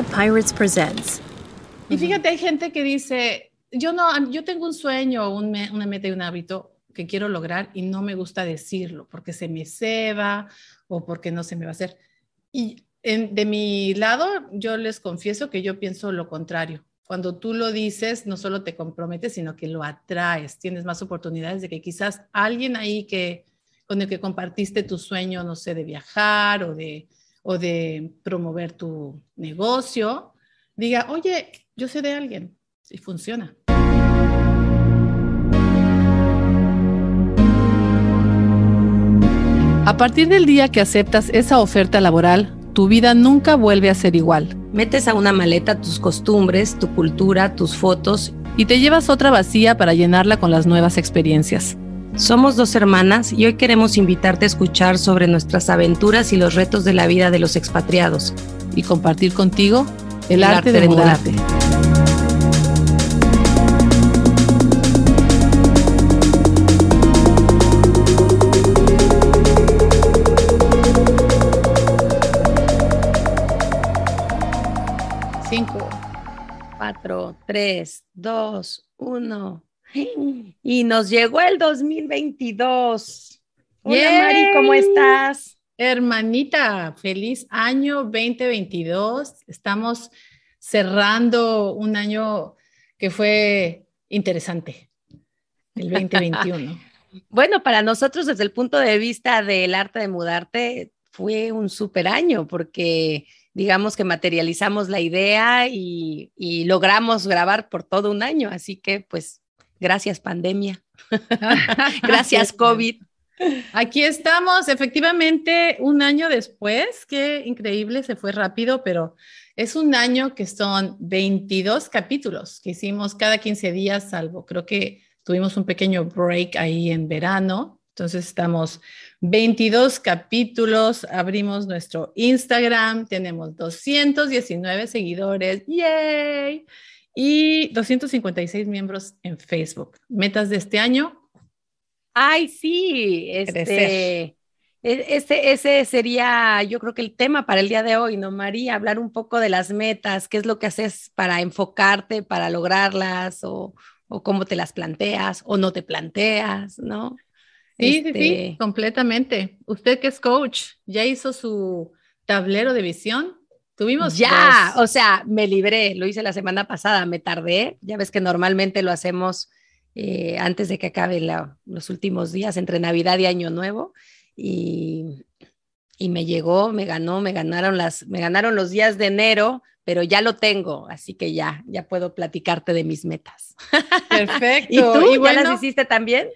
Pirates presents. Y fíjate, hay gente que dice, yo no, yo tengo un sueño, un una meta y un hábito que quiero lograr y no me gusta decirlo porque se me ceba o porque no se me va a hacer. Y de mi lado, yo les confieso que yo pienso lo contrario. Cuando tú lo dices, no solo te comprometes, sino que lo atraes. Tienes más oportunidades de que quizás alguien ahí que con el que compartiste tu sueño, no sé, de viajar o de o de promover tu negocio, diga, oye, yo sé de alguien, y funciona. A partir del día que aceptas esa oferta laboral, tu vida nunca vuelve a ser igual. Metes a una maleta tus costumbres, tu cultura, tus fotos y te llevas otra vacía para llenarla con las nuevas experiencias. Somos dos hermanas y hoy queremos invitarte a escuchar sobre nuestras aventuras y los retos de la vida de los expatriados. Y compartir contigo el, arte, de, mudarte. Cinco, cuatro, tres, dos, uno. Y nos llegó el 2022. Hola Mari, ¿cómo estás? Hermanita, feliz año 2022. Estamos cerrando un año que fue interesante, el 2021. bueno, para nosotros desde el punto de vista del arte de mudarte, fue un super año porque digamos que materializamos la idea y, y logramos grabar por todo un año. Así que pues Gracias, pandemia. Gracias, COVID. Aquí estamos, efectivamente, un año después, qué increíble, se fue rápido, pero es un año que son 22 capítulos que hicimos cada 15 días, salvo creo que tuvimos un pequeño break ahí en verano. Entonces estamos 22 capítulos, abrimos nuestro Instagram, tenemos 219 seguidores, ¡yay! Y 256 miembros en Facebook. Metas de este año. Ay, sí, este, e, ese, ese sería, yo creo que el tema para el día de hoy, ¿no, María? Hablar un poco de las metas, qué es lo que haces para enfocarte, para lograrlas, o, o cómo te las planteas, o no te planteas, ¿no? Sí, sí, sí, este completamente. Usted que es coach, ¿ya hizo su tablero de visión? Tuvimos ya, o sea, me libré, lo hice la semana pasada, me tardé, ya ves que normalmente lo hacemos eh, antes de que acabe los últimos días entre Navidad y Año Nuevo y, y, me llegó, me ganó, me ganaron las, me ganaron los días de enero, pero ya lo tengo, así que ya, ya puedo platicarte de mis metas. Perfecto. ¿Y tú? ¿Y ¿Ya las hiciste también?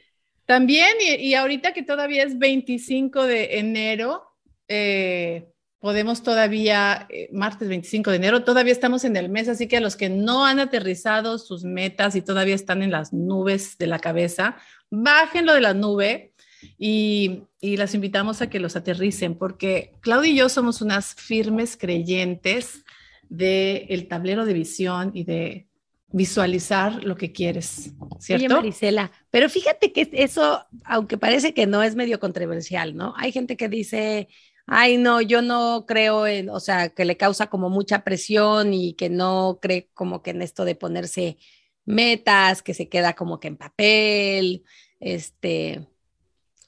También, y, y, ahorita que todavía es 25 de enero, eh, podemos todavía, eh, martes 25 de enero, todavía estamos en el mes, así que a los que no han aterrizado sus metas y todavía están en las nubes de la cabeza, bájenlo de la nube y, y las invitamos a que los aterricen, porque Claudia y yo somos unas firmes creyentes del el tablero de visión y de visualizar lo que quieres, ¿cierto? Oye, Marisela, pero fíjate que eso, aunque parece que no es medio controversial, ¿no? Hay gente que dice, ay, no, yo no creo en, o sea, que le causa como mucha presión y que no cree como que en esto de ponerse metas, que se queda como que en papel, este,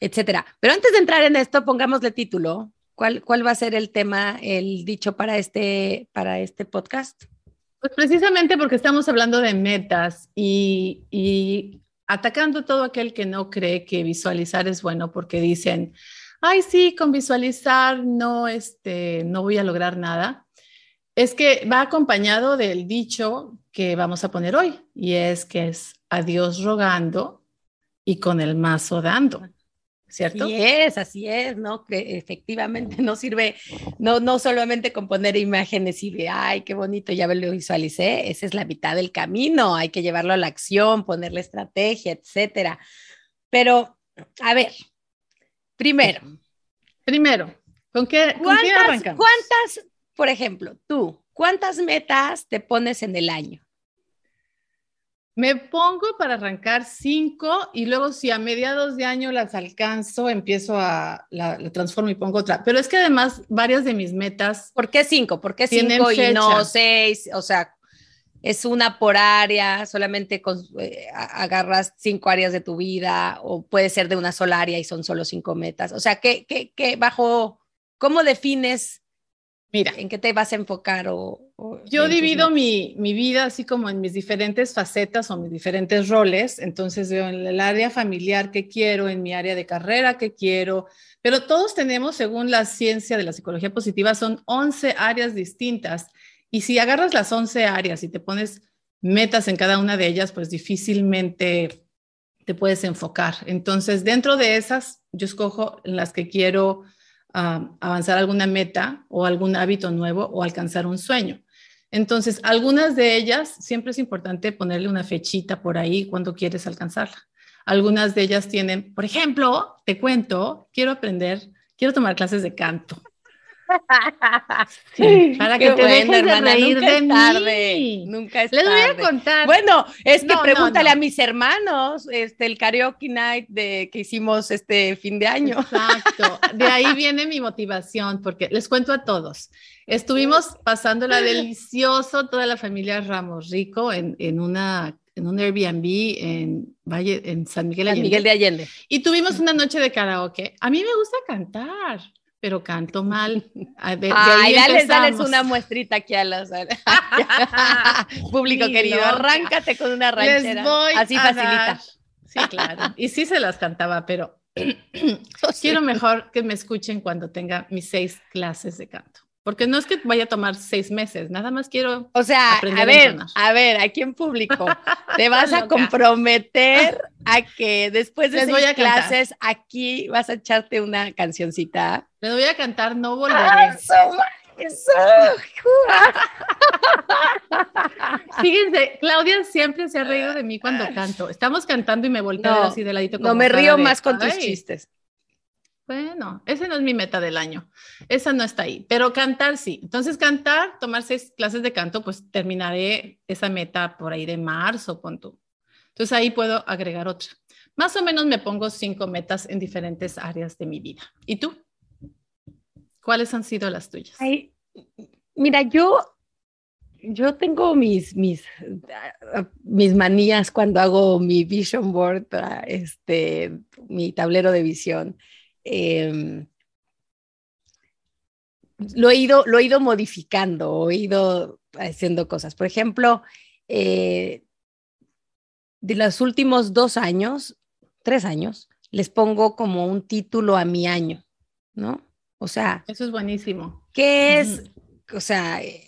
etcétera. Pero antes de entrar en esto, pongámosle título. ¿Cuál, cuál va a ser el tema, el dicho para este, para este podcast? Pues precisamente porque estamos hablando de metas y, y atacando todo aquel que no cree que visualizar es bueno porque dicen, ay, sí, con visualizar no, este, no voy a lograr nada, es que va acompañado del dicho que vamos a poner hoy, y es que es a Dios rogando y con el mazo dando. ¿Cierto? Así es, así es, ¿no? Que efectivamente no sirve, no, no solamente con poner imágenes y de, ay, qué bonito, ya lo visualicé, esa es la mitad del camino, hay que llevarlo a la acción, ponerle estrategia, etcétera. Pero, a ver, Primero. Primero, ¿con qué, arrancamos? ¿Cuántas, por ejemplo, tú, cuántas metas te pones en el año? Me pongo para arrancar cinco y luego si a mediados de año las alcanzo, empiezo a la, transformo y pongo otra. Pero es que además varias de mis metas. ¿Por qué cinco? ¿Por qué cinco y no seis? O sea, es una por área, solamente eh, agarras cinco áreas de tu vida o puede ser de una sola área y son solo cinco metas. O sea, ¿qué, qué, qué bajo, cómo defines Mira, ¿en qué te vas a enfocar? O, yo divido mi, mi, vida así como en mis diferentes facetas o mis diferentes roles. Entonces veo en el área familiar que quiero, en mi área de carrera que quiero, pero todos tenemos, según la ciencia de la psicología positiva, son 11 áreas distintas. Y si agarras las 11 áreas y te pones metas en cada una de ellas, pues difícilmente te puedes enfocar. Entonces, dentro de esas, yo escojo las que quiero avanzar alguna meta o algún hábito nuevo o alcanzar un sueño. Entonces, algunas de ellas siempre es importante ponerle una fechita por ahí cuando quieres alcanzarla. Algunas de ellas tienen, por ejemplo, te cuento, quiero aprender, quiero tomar clases de canto. Para que te bueno, hermana, de nunca es tarde, Nunca es Les voy a contar. Bueno, es que pregúntale a mis hermanos, este, el karaoke night de, que hicimos este fin de año. Exacto. De ahí viene mi motivación, porque les cuento a todos. Estuvimos pasándola delicioso, toda la familia Ramos Rico, en, en una en un Airbnb en Valle, en San Miguel, San Miguel de Allende. Y tuvimos una noche de karaoke. A mí me gusta cantar pero canto mal. A ver, Ay, dale, dale una muestrita aquí a los público querido. Arráncate con una ranchera. Así facilita. Sí, claro. Y sí se las cantaba, pero quiero mejor que me escuchen cuando tenga mis seis clases de canto. Porque no es que vaya a tomar seis meses, nada más quiero. O sea, a ver, a, ver, aquí en público, te vas a comprometer a que después de seis clases aquí vas a echarte una cancioncita. Les voy a cantar No Volveré. Eso. Fíjense, Claudia siempre se ha reído de mí cuando canto. Estamos cantando y me volteo así de ladito. no me río más con tus chistes. Bueno, ese no es mi meta del año. Esa no está ahí, pero cantar sí. Entonces, cantar, tomar seis clases de canto, pues terminaré esa meta por ahí de marzo, punto. Entonces, ahí puedo agregar otra. Más o menos me pongo cinco metas en diferentes áreas de mi vida. ¿Y tú? ¿Cuáles han sido las tuyas? mira, yo, yo tengo mis, mis, mis manías cuando hago mi vision board, este, mi tablero de visión Em, lo, he ido, lo he ido modificando, he ido haciendo cosas. Por ejemplo, eh, de los últimos dos años, tres años, les pongo como un título a mi año, ¿no? O sea. Eso es buenísimo. ¿Qué es? O sea, eh,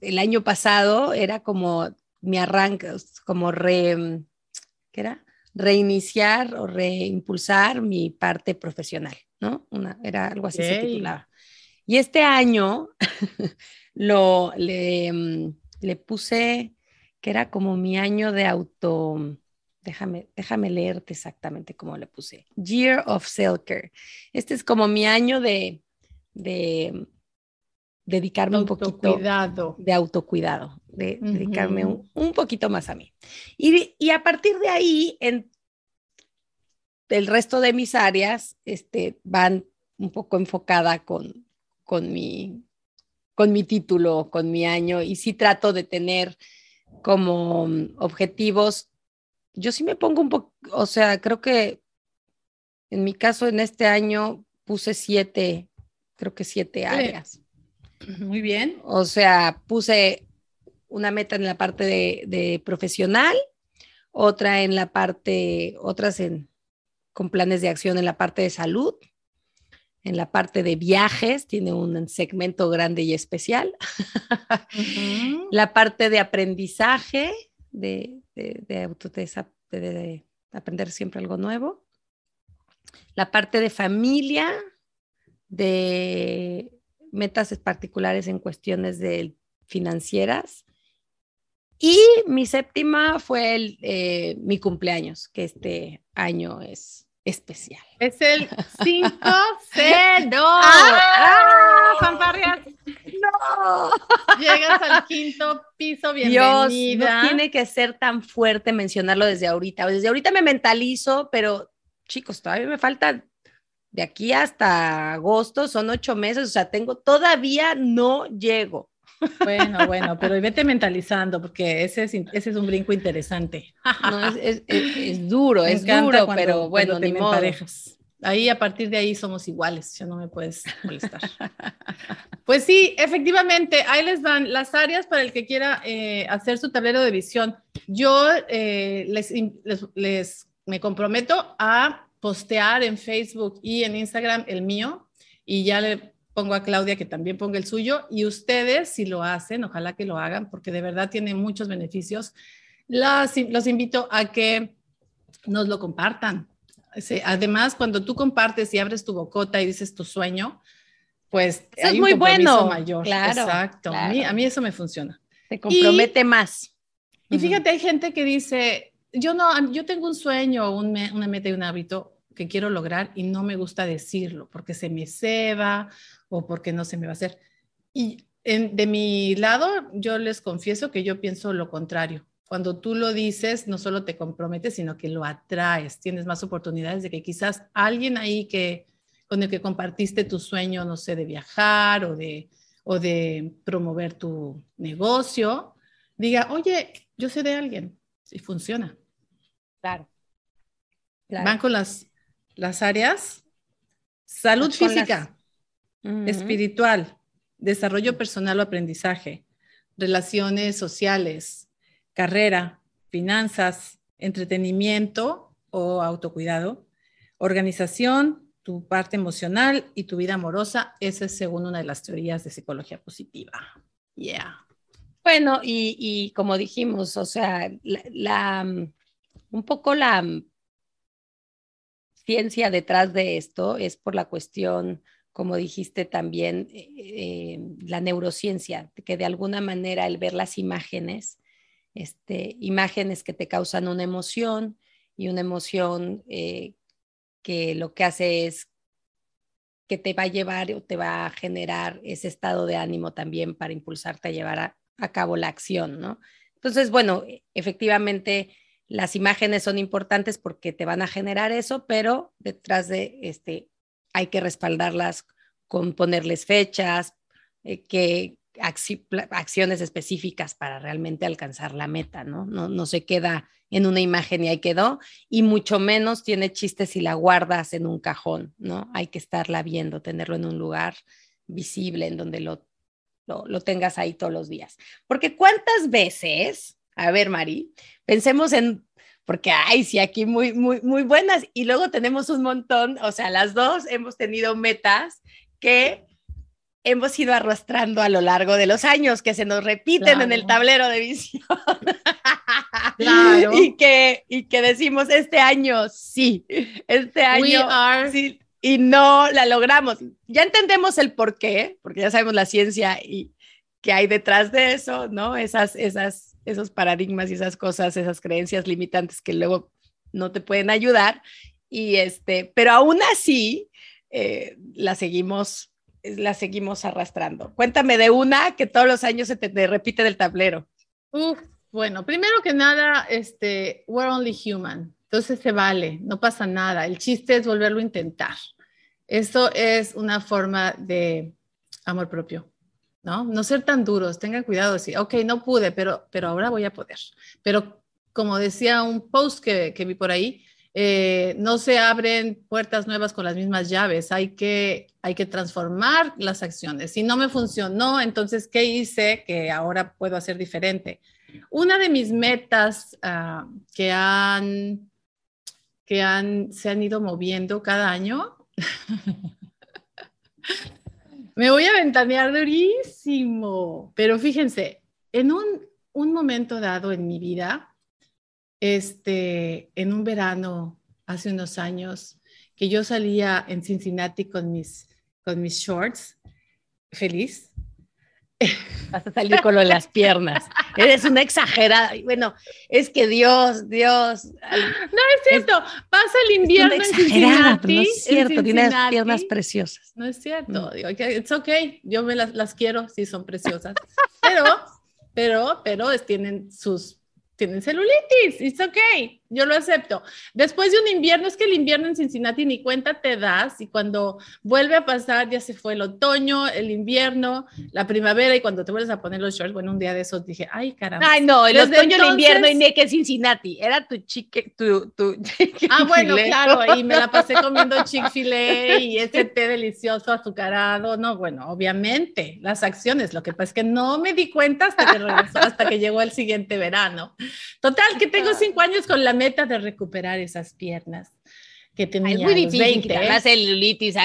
el año pasado era como mi arranque, como re, ¿qué era? Reiniciar o reimpulsar mi parte profesional, ¿no? Una, era algo así se titulaba. Y este año lo, le, mm, le, puse que era como mi año de auto, déjame, déjame leerte exactamente cómo le puse, Year of Self-Care. Este es como mi año de, de dedicarme un poquito de autocuidado, de dedicarme un, poquito más a mí. Y, y, a partir de ahí, en el resto de mis áreas este, van un poco enfocada con, con, mi, con mi título, con mi año, y sí trato de tener como objetivos. Yo sí me pongo un poco, o sea, creo que en mi caso en este año puse siete, creo que siete áreas. Muy bien. O sea, puse una meta en la parte de, profesional, otra en la parte, otras en, con planes de acción en la parte de salud, en la parte de viajes, tiene un segmento grande y especial. la parte de aprendizaje, de, de, de aprender siempre algo nuevo. La parte de familia, de metas particulares en cuestiones de financieras. Y mi séptima fue el, eh, mi cumpleaños, que este año es especial. Es el 5-0. ¡Ah! ¡Ah! no. Llegas al quinto piso, bienvenida. Dios, no tiene que ser tan fuerte mencionarlo desde ahorita. Desde ahorita me mentalizo, pero chicos, todavía me falta de aquí hasta agosto, son ocho meses, o sea, tengo, todavía no llego. Bueno, bueno, pero vete mentalizando porque ese es, ese es un brinco interesante. No, es, es, es, duro, es duro, pero bueno, ni modo. Parejas. Ahí a partir de ahí somos iguales, ya no me puedes molestar. pues sí, efectivamente, ahí les van las áreas para el que quiera eh, hacer su tablero de visión. Yo eh, les, les, les, me comprometo a postear en Facebook y en Instagram el mío y ya le pongo a Claudia que también ponga el suyo y ustedes si lo hacen, ojalá que lo hagan porque de verdad tiene muchos beneficios. Las, los invito a que nos lo compartan además, cuando tú compartes y abres tu bocota y dices tu sueño, pues es muy bueno. mayor. Claro, Exacto. A, mí, eso me funciona. Te compromete más. Y fíjate, hay gente que dice, yo no, yo tengo un sueño, una meta y un hábito que quiero lograr y no me gusta decirlo porque se me ceba o porque no se me va a hacer. Y de mi lado, yo les confieso que yo pienso lo contrario. Cuando tú lo dices, no solo te comprometes, sino que lo atraes. Tienes más oportunidades de que quizás alguien ahí que con el que compartiste tu sueño, no sé, de viajar o de, o de promover tu negocio, diga, oye, yo sé de alguien, si funciona. Claro. Van con las, las áreas, salud física, espiritual, desarrollo personal o aprendizaje, relaciones sociales, carrera, finanzas, entretenimiento o autocuidado, organización, tu parte emocional y tu vida amorosa. Esa es según una de las teorías de psicología positiva. Yeah. Bueno, y, como dijimos, o sea, la, un poco la ciencia detrás de esto es por la cuestión, como dijiste también, eh, eh, la neurociencia, que de alguna manera el ver las imágenes este, imágenes que te causan una emoción y una emoción eh, que lo que hace es que te va a llevar o te va a generar ese estado de ánimo también para impulsarte a llevar a, a cabo la acción, ¿no? Entonces, bueno, e, efectivamente las imágenes son importantes porque te van a generar eso, pero detrás de este hay que respaldarlas con ponerles fechas, eh, que acciones específicas para realmente alcanzar la meta, ¿no? ¿no? No se queda en una imagen y ahí quedó, y mucho menos tiene chistes si la guardas en un cajón, ¿no? Hay que estarla viendo, tenerlo en un lugar visible en donde lo, lo, lo tengas ahí todos los días. Porque cuántas veces, a ver, Mari, pensemos en porque ay, sí, aquí muy, muy, muy buenas. Y luego tenemos un montón, o sea, las dos hemos tenido metas que hemos ido arrastrando a lo largo de los años, que se nos repiten en el tablero de visión. Claro. y, que, y que decimos, este año sí, este año sí, y no la logramos. Ya entendemos el por qué, porque ya sabemos la ciencia y que hay detrás de eso, ¿no? Esas, esas, esos paradigmas y esas cosas, esas creencias limitantes que luego no te pueden ayudar. Y este, pero aún así, eh, la seguimos la seguimos arrastrando. Cuéntame de una que todos los años se te, repite del tablero. bueno, primero que nada, este, we're only human, entonces se vale, no pasa nada. El chiste es volverlo a intentar. Eso es una forma de amor propio, ¿no? No ser tan duros, tengan cuidado, decir, ok, no pude, pero, pero ahora voy a poder. Pero como decía un post que, que vi por ahí, eh, no se abren puertas nuevas con las mismas llaves, hay que, hay que transformar las acciones. Si no me funcionó, entonces, ¿qué hice que ahora puedo hacer diferente? Una de mis metas uh, que, han, que han, se han ido moviendo cada año, me voy a ventanear durísimo, pero fíjense, en un, un momento dado en mi vida, este, en un verano hace unos años que yo salía en Cincinnati con mis, con mis shorts, feliz. Vas a salir con lo de las piernas. Eres una exagerada. Bueno, es que Dios, Dios. No es cierto. Pasa el invierno en Cincinnati. No es cierto, tienes piernas preciosas. No es cierto. Mm. Digo, it's okay. Yo me las, las quiero, sí son preciosas. Pero, pero, pero tienen sus tienen celulitis, it's okay, yo lo acepto. Después de un invierno, es que el invierno en Cincinnati ni cuenta te das y cuando vuelve a pasar, ya se fue el otoño, el invierno, la primavera y cuando te vuelves a poner los shorts, bueno, un día de esos dije, ay, caramba. Ay, no, el otoño, el invierno y ni que Cincinnati, era tu chique, tu, tu Ah, bueno, claro, y me la pasé comiendo Chick-fil-A y ese té delicioso azucarado, no, bueno, obviamente, las acciones, lo que pasa es que no me di cuenta hasta que regresó, hasta que llegó el siguiente verano. Total, que tengo cinco años con la meta de recuperar esas piernas que tenía. es muy difícil la celulitis.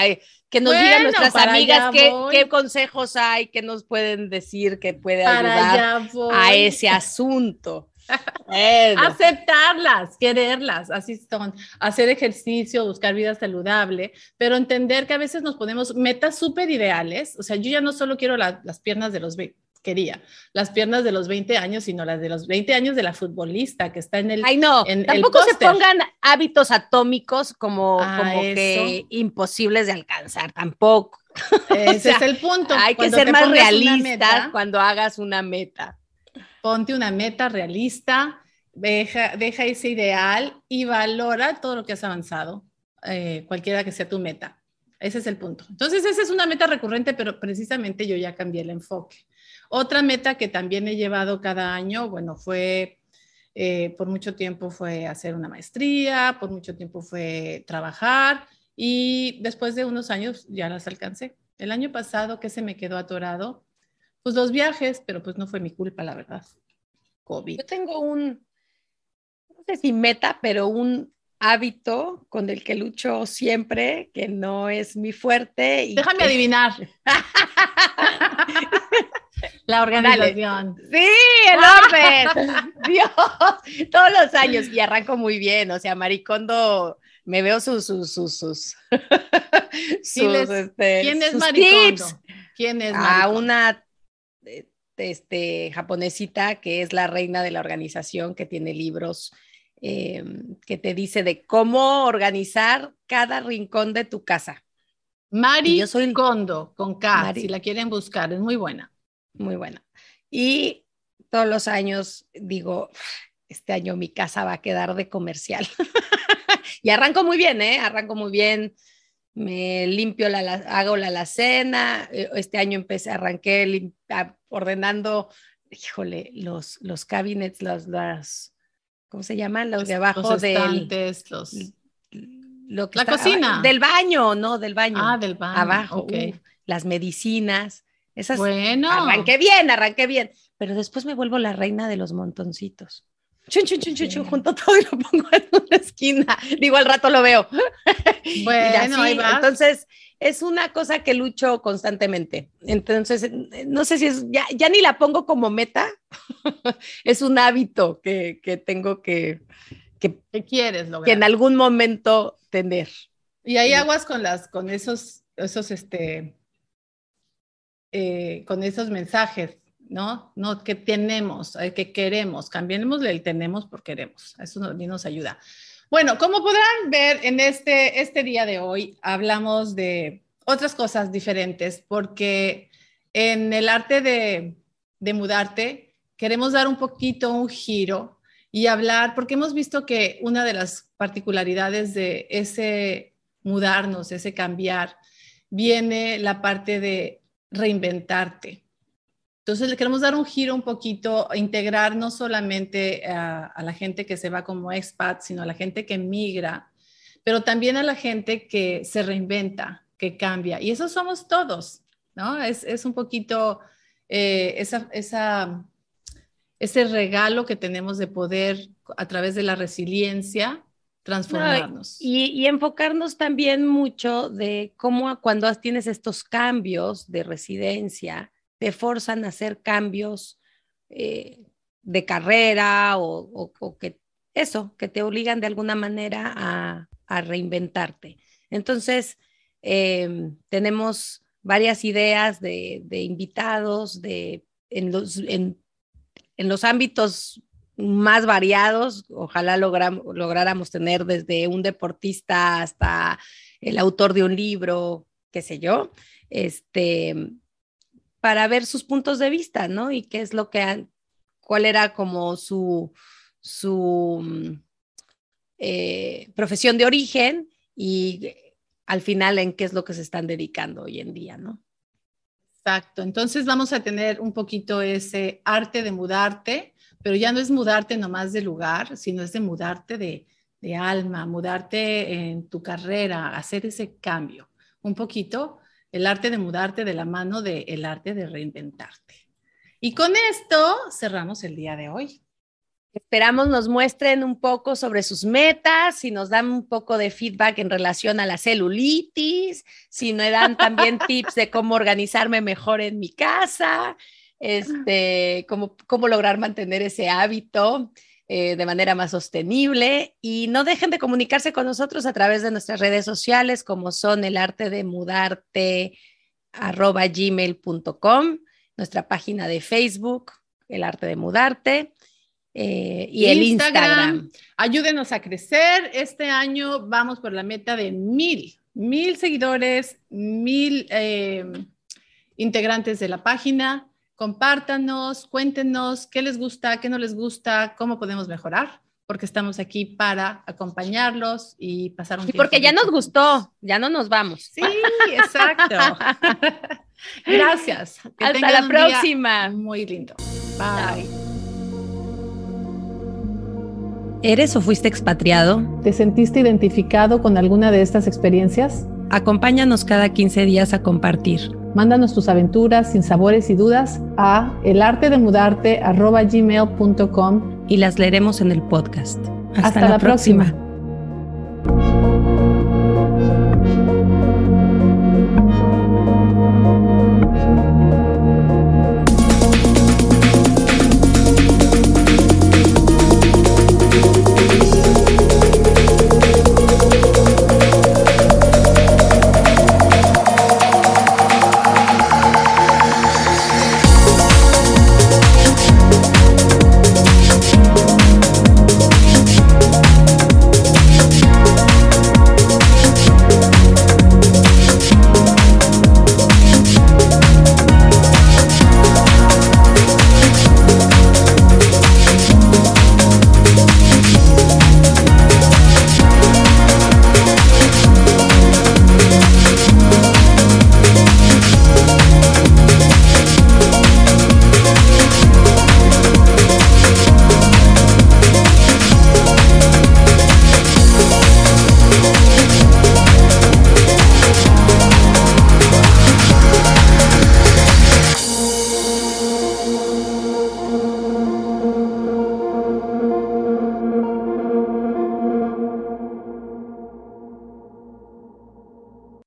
que nos digan nuestras amigas qué, consejos hay, que nos pueden decir que puede ayudar a ese asunto. Aceptarlas, quererlas, así son, hacer ejercicio, buscar vida saludable, pero entender que a veces nos ponemos metas súper ideales. O sea, yo ya no solo quiero las piernas de los quería las piernas de los 20 años, sino las de los 20 años de la futbolista que está en el. Ay, no, tampoco se pongan hábitos atómicos como, como que imposibles de alcanzar, tampoco. Ese es el punto. Hay que ser más realista cuando hagas una meta. Ponte una meta realista, deja, deja ese ideal y valora todo lo que has avanzado, eh, cualquiera que sea tu meta. Ese es el punto. Entonces, esa es una meta recurrente, pero precisamente yo ya cambié el enfoque. Otra meta que también he llevado cada año, bueno, fue, eh, por mucho tiempo fue hacer una maestría, por mucho tiempo fue trabajar y después de unos años ya las alcancé. El año pasado, ¿qué se me quedó atorado? Pues los viajes, pero pues no fue mi culpa, la verdad. COVID. Yo tengo un, no sé si meta, pero un hábito con el que lucho siempre, que no es mi fuerte. Y Déjame adivinar. La organización. Sí, el orden. Dios, todos los años. Y arranco muy bien. O sea, Maricondo, me veo sus, sus, sus, sus, este, ¿Quién es Maricondo? ¿Quién es Maricondo? A una eh, este, japonesita que es la reina de la organización, que tiene libros em, que te dice de cómo organizar cada rincón de tu casa. Mari yo soy Kondo, con K, si la quieren buscar, es muy buena muy buena. Y todos los años digo, este año mi casa va a quedar de comercial. y arranco muy bien, ¿eh? Arranco muy bien. Me limpio, la, hago la alacena. Eh, este año empecé, arranqué ordenando, híjole, los, los cabinets, los, las, ¿cómo se llaman? Los de abajo los estantes, los... Lo que la cocina. Del baño, no, del baño. Ah, del baño. Abajo. las medicinas. Esas, bueno. Arranqué bien, arranqué bien. Pero después me vuelvo la reina de los montoncitos. Chun, chun, chun, chun, junto todo y lo pongo en una esquina. Digo, al rato lo veo. Bueno, ahí va. Entonces, es una cosa que lucho constantemente. Entonces, no sé si es, ya, ya ni la pongo como meta. es un hábito que, que tengo que, que, quieres lograr. Que en algún momento tener. Y hay aguas con las, con esos, esos, este, eh, con esos mensajes, ¿no? No que tenemos, eh, que queremos, cambiemos el tenemos por queremos. Eso nos, nos ayuda. Bueno, como podrán ver en este, este día de hoy, hablamos de otras cosas diferentes, porque en el arte de, de mudarte, queremos dar un poquito un giro y hablar, porque hemos visto que una de las particularidades de ese mudarnos, ese cambiar, viene la parte de reinventarte. Entonces le queremos dar un giro un poquito, integrar no solamente a, la gente que se va como expat, sino a la gente que migra, pero también a la gente que se reinventa, que cambia. Y eso somos todos, ¿no? Es, un poquito eh, esa, ese regalo que tenemos de poder a través de la resiliencia transformarnos. y, enfocarnos también mucho de cómo cuando tienes estos cambios de residencia, te forzan a hacer cambios eh, de carrera o, que eso, que te obligan de alguna manera a, reinventarte. Entonces, em, tenemos varias ideas de, invitados, de en los, en, los ámbitos más variados. Ojalá lográramos tener desde un deportista hasta el autor de un libro, qué sé yo, este, para ver sus puntos de vista, ¿no? Y qué es lo que, cuál era como su, su eh, profesión de origen y al final en qué es lo que se están dedicando hoy en día, ¿no? Exacto, entonces vamos a tener un poquito ese arte de mudarte, pero ya no es mudarte nomás de lugar, sino es de mudarte de, de alma, mudarte en tu carrera, hacer ese cambio. Un poquito el arte de mudarte de la mano del el arte de reinventarte. Y con esto cerramos el día de hoy. Esperamos nos muestren un poco sobre sus metas, si nos dan un poco de feedback en relación a la celulitis, si me dan también tips de cómo organizarme mejor en mi casa, este, cómo, cómo lograr mantener ese hábito. Eh, de manera más sostenible y no dejen de comunicarse con nosotros a través de nuestras redes sociales como son el arte de mudarte arroba gmail.com, nuestra página de Facebook, el arte de mudarte. Eh, y el Instagram. Ayúdenos a crecer. Este año vamos por la meta de mil, mil seguidores, mil eh, integrantes de la página compártanos, cuéntenos qué les gusta, qué no les gusta, cómo podemos mejorar, porque estamos aquí para acompañarlos y pasar un tiempo. Y porque ya nos gustó, ya no nos vamos. Sí, exacto. Gracias. Hasta la próxima. Muy lindo. Bye. ¿Eres o fuiste expatriado? ¿Te sentiste identificado con alguna de estas experiencias? Acompáñanos cada 15 días a compartir Mándanos tus aventuras, sin sabores y dudas a elartedemudarte.gmail.com y las leeremos en el podcast. Hasta, la, próxima.